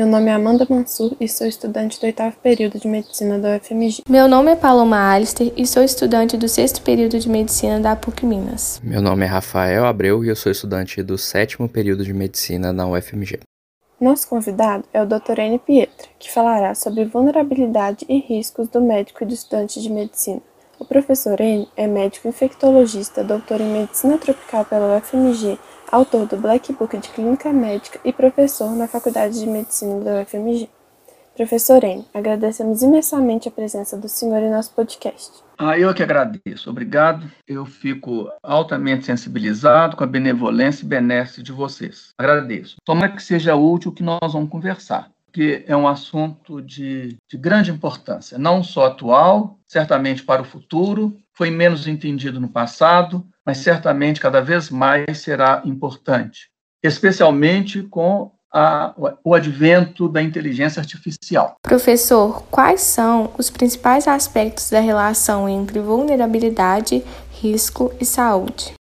Meu nome é Amanda Mansur e sou estudante do oitavo período de medicina da UFMG. Meu nome é Paloma Alister e sou estudante do sexto período de medicina da PUC Minas. Meu nome é Rafael Abreu e eu sou estudante do sétimo período de medicina na UFMG. Nosso convidado é o Dr. N. Pietra, que falará sobre vulnerabilidade e riscos do médico e do estudante de medicina. O professor N é médico infectologista, doutor em medicina tropical pela UFMG autor do Black Book de Clínica Médica e professor na Faculdade de Medicina da UFMG. Professor N, agradecemos imensamente a presença do senhor em nosso podcast. Ah, eu que agradeço. Obrigado. Eu fico altamente sensibilizado com a benevolência e benesse de vocês. Agradeço. Tomara que seja útil o que nós vamos conversar, porque é um assunto de, de grande importância, não só atual, certamente para o futuro, foi menos entendido no passado, mas certamente cada vez mais será importante, especialmente com a, o advento da inteligência artificial. Professor, quais são os principais aspectos da relação entre vulnerabilidade, risco e saúde?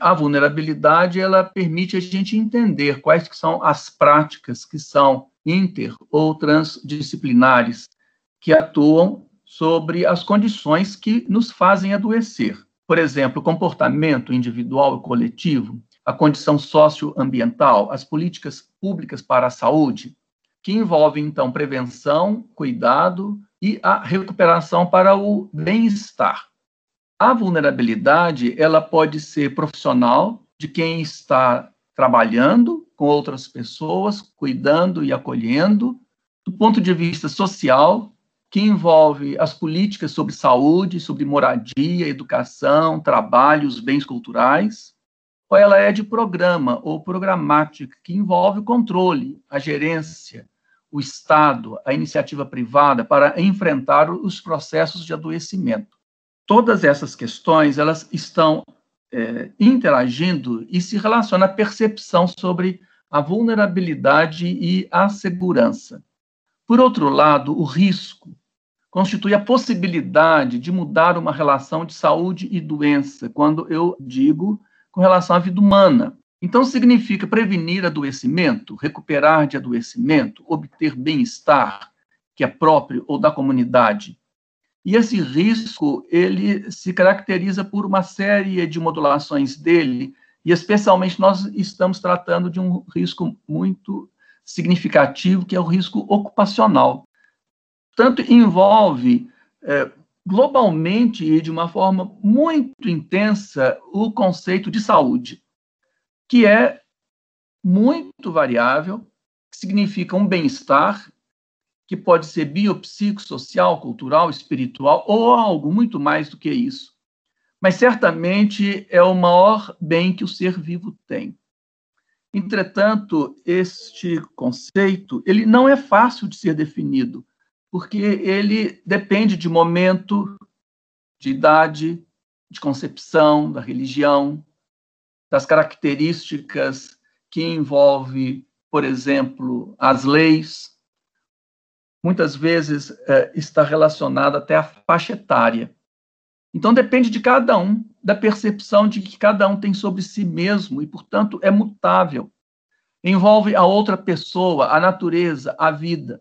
A vulnerabilidade ela permite a gente entender quais que são as práticas que são inter ou transdisciplinares que atuam sobre as condições que nos fazem adoecer. Por exemplo, comportamento individual e coletivo, a condição socioambiental, as políticas públicas para a saúde, que envolvem, então, prevenção, cuidado e a recuperação para o bem-estar. A vulnerabilidade, ela pode ser profissional, de quem está trabalhando com outras pessoas, cuidando e acolhendo, do ponto de vista social, que envolve as políticas sobre saúde, sobre moradia, educação, trabalho, os bens culturais, ou ela é de programa ou programática, que envolve o controle, a gerência, o Estado, a iniciativa privada para enfrentar os processos de adoecimento. Todas essas questões elas estão é, interagindo e se relacionam à percepção sobre a vulnerabilidade e a segurança. Por outro lado, o risco constitui a possibilidade de mudar uma relação de saúde e doença, quando eu digo com relação à vida humana. Então, significa prevenir adoecimento, recuperar de adoecimento, obter bem-estar, que é próprio ou da comunidade. E esse risco, ele se caracteriza por uma série de modulações dele, e especialmente nós estamos tratando de um risco muito significativo, que é o risco ocupacional. Portanto, envolve é, globalmente e de uma forma muito intensa o conceito de saúde, que é muito variável, que significa um bem-estar, que pode ser biopsicossocial, cultural, espiritual, ou algo muito mais do que isso. Mas certamente é o maior bem que o ser vivo tem. Entretanto, este conceito, ele não é fácil de ser definido, porque ele depende de momento, de idade, de concepção, da religião, das características que envolve, por exemplo, as leis. Muitas vezes é, está relacionado até à faixa etária. Então depende de cada um, da percepção de que cada um tem sobre si mesmo e, portanto, é mutável. Envolve a outra pessoa, a natureza, a vida.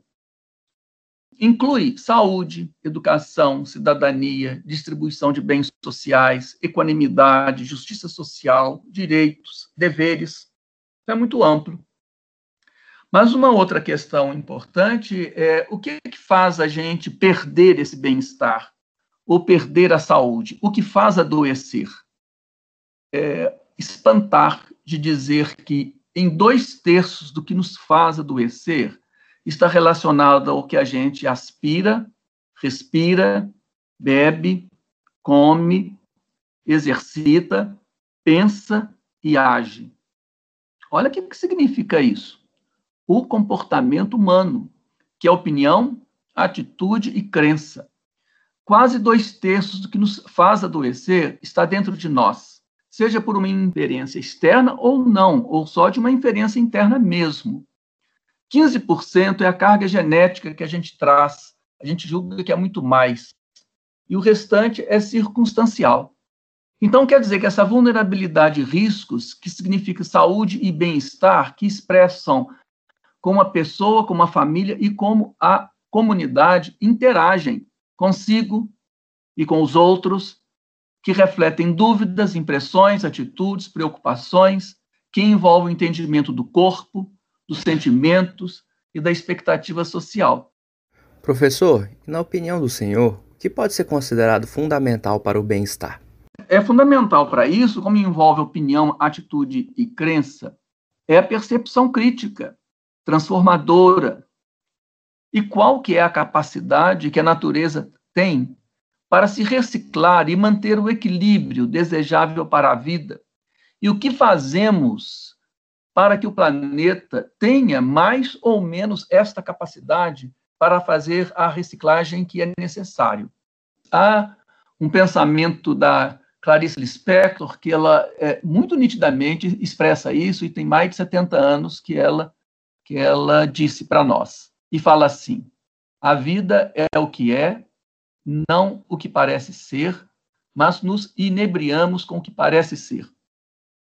Inclui saúde, educação, cidadania, distribuição de bens sociais, equanimidade, justiça social, direitos, deveres. É muito amplo. Mas uma outra questão importante é o que, é que faz a gente perder esse bem-estar? Ou perder a saúde. O que faz adoecer? É espantar de dizer que em dois terços do que nos faz adoecer está relacionado ao que a gente aspira, respira, bebe, come, exercita, pensa e age. Olha o que significa isso. O comportamento humano, que é opinião, atitude e crença. Quase dois terços do que nos faz adoecer está dentro de nós, seja por uma inferência externa ou não, ou só de uma inferência interna mesmo. 15% é a carga genética que a gente traz, a gente julga que é muito mais. E o restante é circunstancial. Então, quer dizer que essa vulnerabilidade e riscos, que significa saúde e bem-estar, que expressam como a pessoa, como a família e como a comunidade interagem consigo e com os outros, que refletem dúvidas, impressões, atitudes, preocupações, que envolvem o entendimento do corpo, dos sentimentos e da expectativa social. Professor, na opinião do senhor, o que pode ser considerado fundamental para o bem-estar? É fundamental para isso, como envolve opinião, atitude e crença, é a percepção crítica, transformadora. E qual que é a capacidade que a natureza tem para se reciclar e manter o equilíbrio desejável para a vida? E o que fazemos para que o planeta tenha mais ou menos esta capacidade para fazer a reciclagem que é necessário? Há um pensamento da Clarice Lispector, que ela é, muito nitidamente expressa isso e tem mais de 70 anos que ela que ela disse para nós. E fala assim: a vida é o que é, não o que parece ser, mas nos inebriamos com o que parece ser.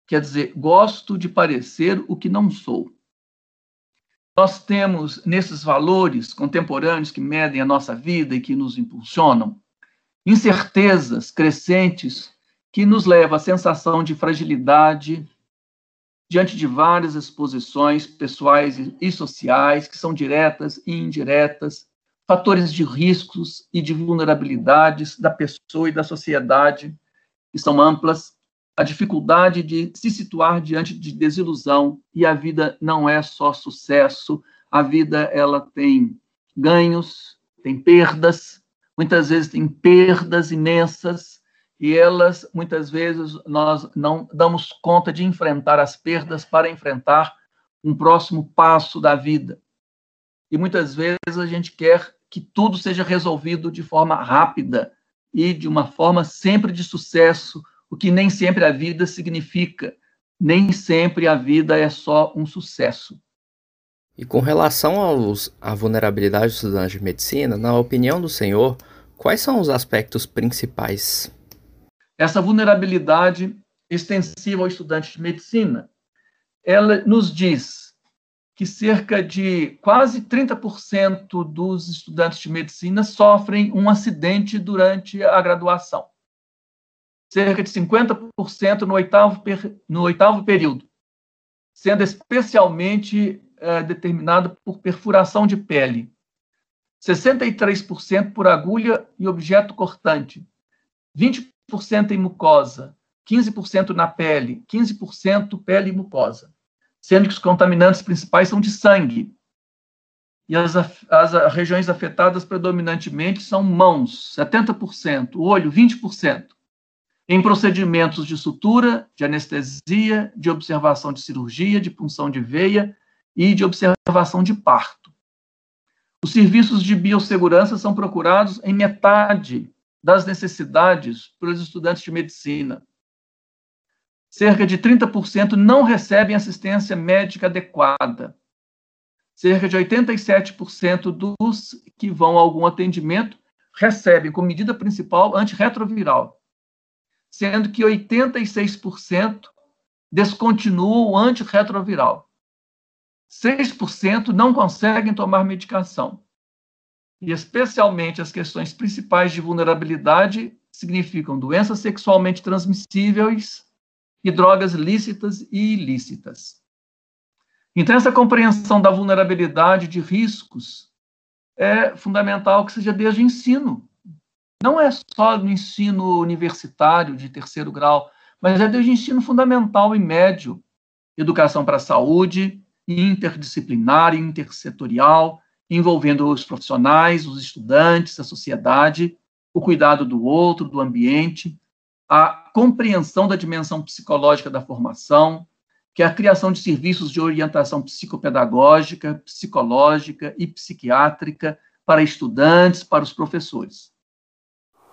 Quer dizer, gosto de parecer o que não sou. Nós temos nesses valores contemporâneos que medem a nossa vida e que nos impulsionam incertezas crescentes que nos leva à sensação de fragilidade diante de várias exposições pessoais e sociais que são diretas e indiretas, fatores de riscos e de vulnerabilidades da pessoa e da sociedade que são amplas, a dificuldade de se situar diante de desilusão e a vida não é só sucesso, a vida ela tem ganhos, tem perdas, muitas vezes tem perdas imensas e elas, muitas vezes, nós não damos conta de enfrentar as perdas para enfrentar um próximo passo da vida. E muitas vezes a gente quer que tudo seja resolvido de forma rápida e de uma forma sempre de sucesso, o que nem sempre a vida significa. Nem sempre a vida é só um sucesso. E com relação aos, à vulnerabilidade dos estudantes de medicina, na opinião do senhor, quais são os aspectos principais? Essa vulnerabilidade extensiva ao estudante de medicina, ela nos diz que cerca de quase 30% dos estudantes de medicina sofrem um acidente durante a graduação. Cerca de 50% no oitavo, no oitavo período, sendo especialmente é, determinado por perfuração de pele. 63% por agulha e objeto cortante. 20 15% em mucosa, 15% na pele, 15% pele e mucosa, sendo que os contaminantes principais são de sangue. E as, as regiões afetadas predominantemente são mãos, 70%, olho, 20%. Em procedimentos de sutura, de anestesia, de observação de cirurgia, de punção de veia e de observação de parto. Os serviços de biossegurança são procurados em metade das necessidades para os estudantes de medicina. Cerca de 30% não recebem assistência médica adequada. Cerca de 87% dos que vão a algum atendimento recebem como medida principal antirretroviral, sendo que 86% descontinuam o antirretroviral. 6% não conseguem tomar medicação e especialmente as questões principais de vulnerabilidade significam doenças sexualmente transmissíveis e drogas lícitas e ilícitas. Então, essa compreensão da vulnerabilidade de riscos é fundamental que seja desde o ensino. Não é só no ensino universitário de terceiro grau, mas é desde o ensino fundamental e médio. Educação para a saúde, interdisciplinar intersetorial, envolvendo os profissionais, os estudantes, a sociedade, o cuidado do outro, do ambiente, a compreensão da dimensão psicológica da formação, que é a criação de serviços de orientação psicopedagógica, psicológica e psiquiátrica para estudantes, para os professores.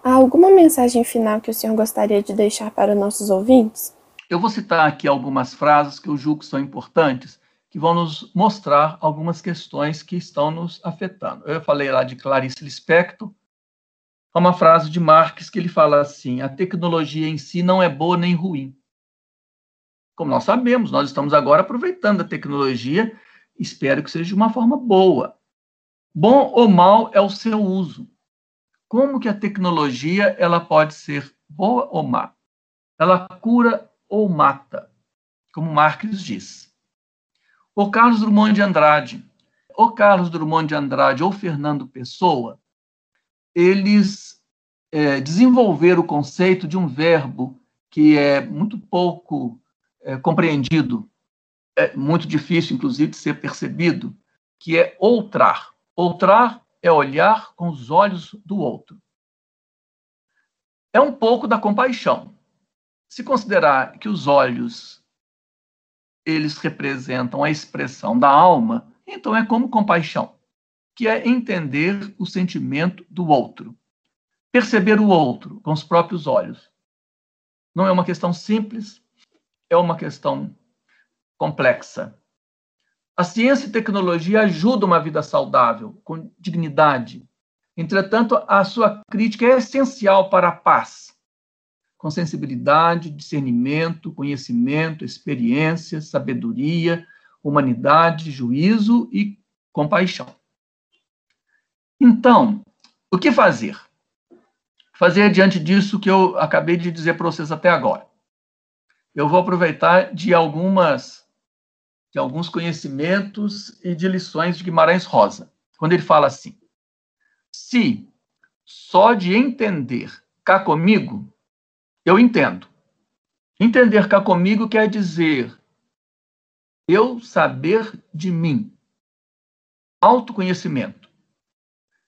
Há alguma mensagem final que o senhor gostaria de deixar para nossos ouvintes? Eu vou citar aqui algumas frases que eu julgo que são importantes que vão nos mostrar algumas questões que estão nos afetando. Eu falei lá de Clarice Lispector, uma frase de Marx que ele fala assim: a tecnologia em si não é boa nem ruim. Como nós sabemos, nós estamos agora aproveitando a tecnologia Espero que seja de uma forma boa. Bom ou mal é o seu uso. Como que a tecnologia ela pode ser boa ou má? Ela cura ou mata, como Marx diz. O Carlos Drummond de Andrade, o Carlos Drummond de Andrade ou Fernando Pessoa, eles é, desenvolveram o conceito de um verbo que é muito pouco é, compreendido, é muito difícil, inclusive, de ser percebido, que é outrar. Outrar é olhar com os olhos do outro. É um pouco da compaixão. Se considerar que os olhos eles representam a expressão da alma, então é como compaixão, que é entender o sentimento do outro, perceber o outro com os próprios olhos. Não é uma questão simples, é uma questão complexa. A ciência e tecnologia ajudam uma vida saudável, com dignidade. Entretanto, a sua crítica é essencial para a paz, com sensibilidade, discernimento, conhecimento, experiência, sabedoria, humanidade, juízo e compaixão. Então, o que fazer? Fazer diante disso que eu acabei de dizer para vocês até agora eu vou aproveitar de algumas de alguns conhecimentos e de lições de Guimarães Rosa, quando ele fala assim: se só de entender cá comigo, eu entendo. Entender cá comigo quer dizer eu saber de mim. Autoconhecimento.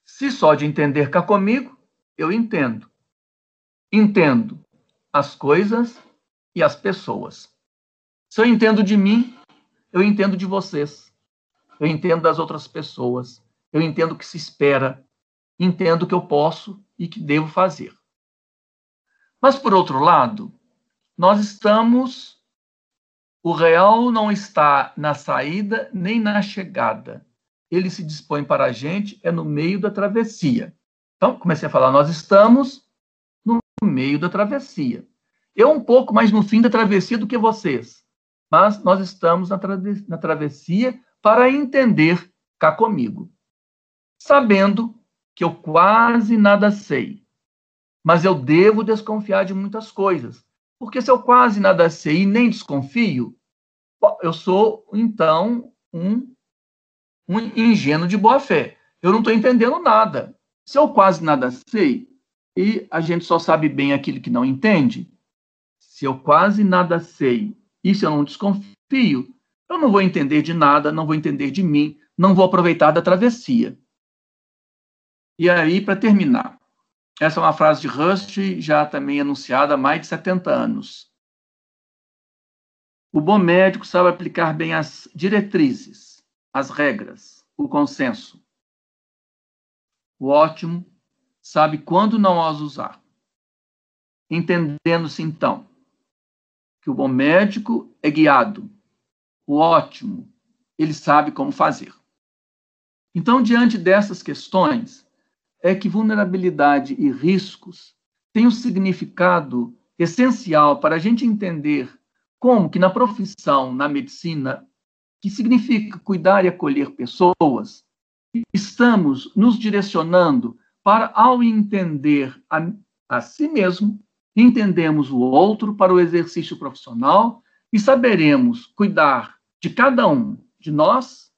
Se só de entender cá comigo, eu entendo. Entendo as coisas e as pessoas. Se eu entendo de mim, eu entendo de vocês. Eu entendo das outras pessoas. Eu entendo o que se espera. Entendo o que eu posso e que devo fazer. Mas, por outro lado, nós estamos. O real não está na saída nem na chegada. Ele se dispõe para a gente, é no meio da travessia. Então, comecei a falar, nós estamos no meio da travessia. Eu um pouco mais no fim da travessia do que vocês, mas nós estamos na, na travessia para entender cá comigo, sabendo que eu quase nada sei, mas eu devo desconfiar de muitas coisas, porque se eu quase nada sei e nem desconfio, eu sou então um, um ingênuo de boa fé. Eu não estou entendendo nada. Se eu quase nada sei e a gente só sabe bem aquilo que não entende, se eu quase nada sei e se eu não desconfio, eu não vou entender de nada, não vou entender de mim, não vou aproveitar da travessia. E aí, para terminar, essa é uma frase de Rust, já também anunciada há mais de 70 anos. O bom médico sabe aplicar bem as diretrizes, as regras, o consenso. O ótimo sabe quando não as usar. Entendendo-se, então, que o bom médico é guiado, o ótimo, ele sabe como fazer. Então, diante dessas questões, é que vulnerabilidade e riscos têm um significado essencial para a gente entender como que na profissão, na medicina, que significa cuidar e acolher pessoas, estamos nos direcionando para, ao entender a, a si mesmo, entendemos o outro para o exercício profissional e saberemos cuidar de cada um de nós,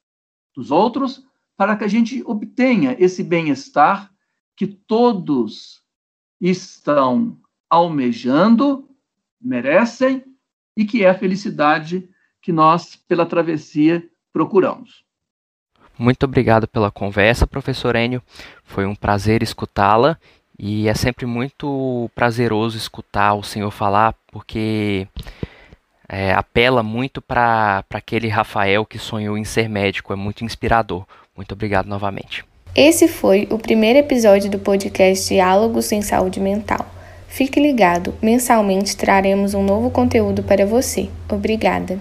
dos outros, para que a gente obtenha esse bem-estar que todos estão almejando, merecem e que é a felicidade que nós, pela travessia, procuramos. Muito obrigado pela conversa, professor Enio. Foi um prazer escutá-la e é sempre muito prazeroso escutar o senhor falar, porque é, apela muito para aquele Rafael que sonhou em ser médico, é muito inspirador. Muito obrigado novamente. Esse foi o primeiro episódio do podcast Diálogos em Saúde Mental. Fique ligado, mensalmente traremos um novo conteúdo para você. Obrigada.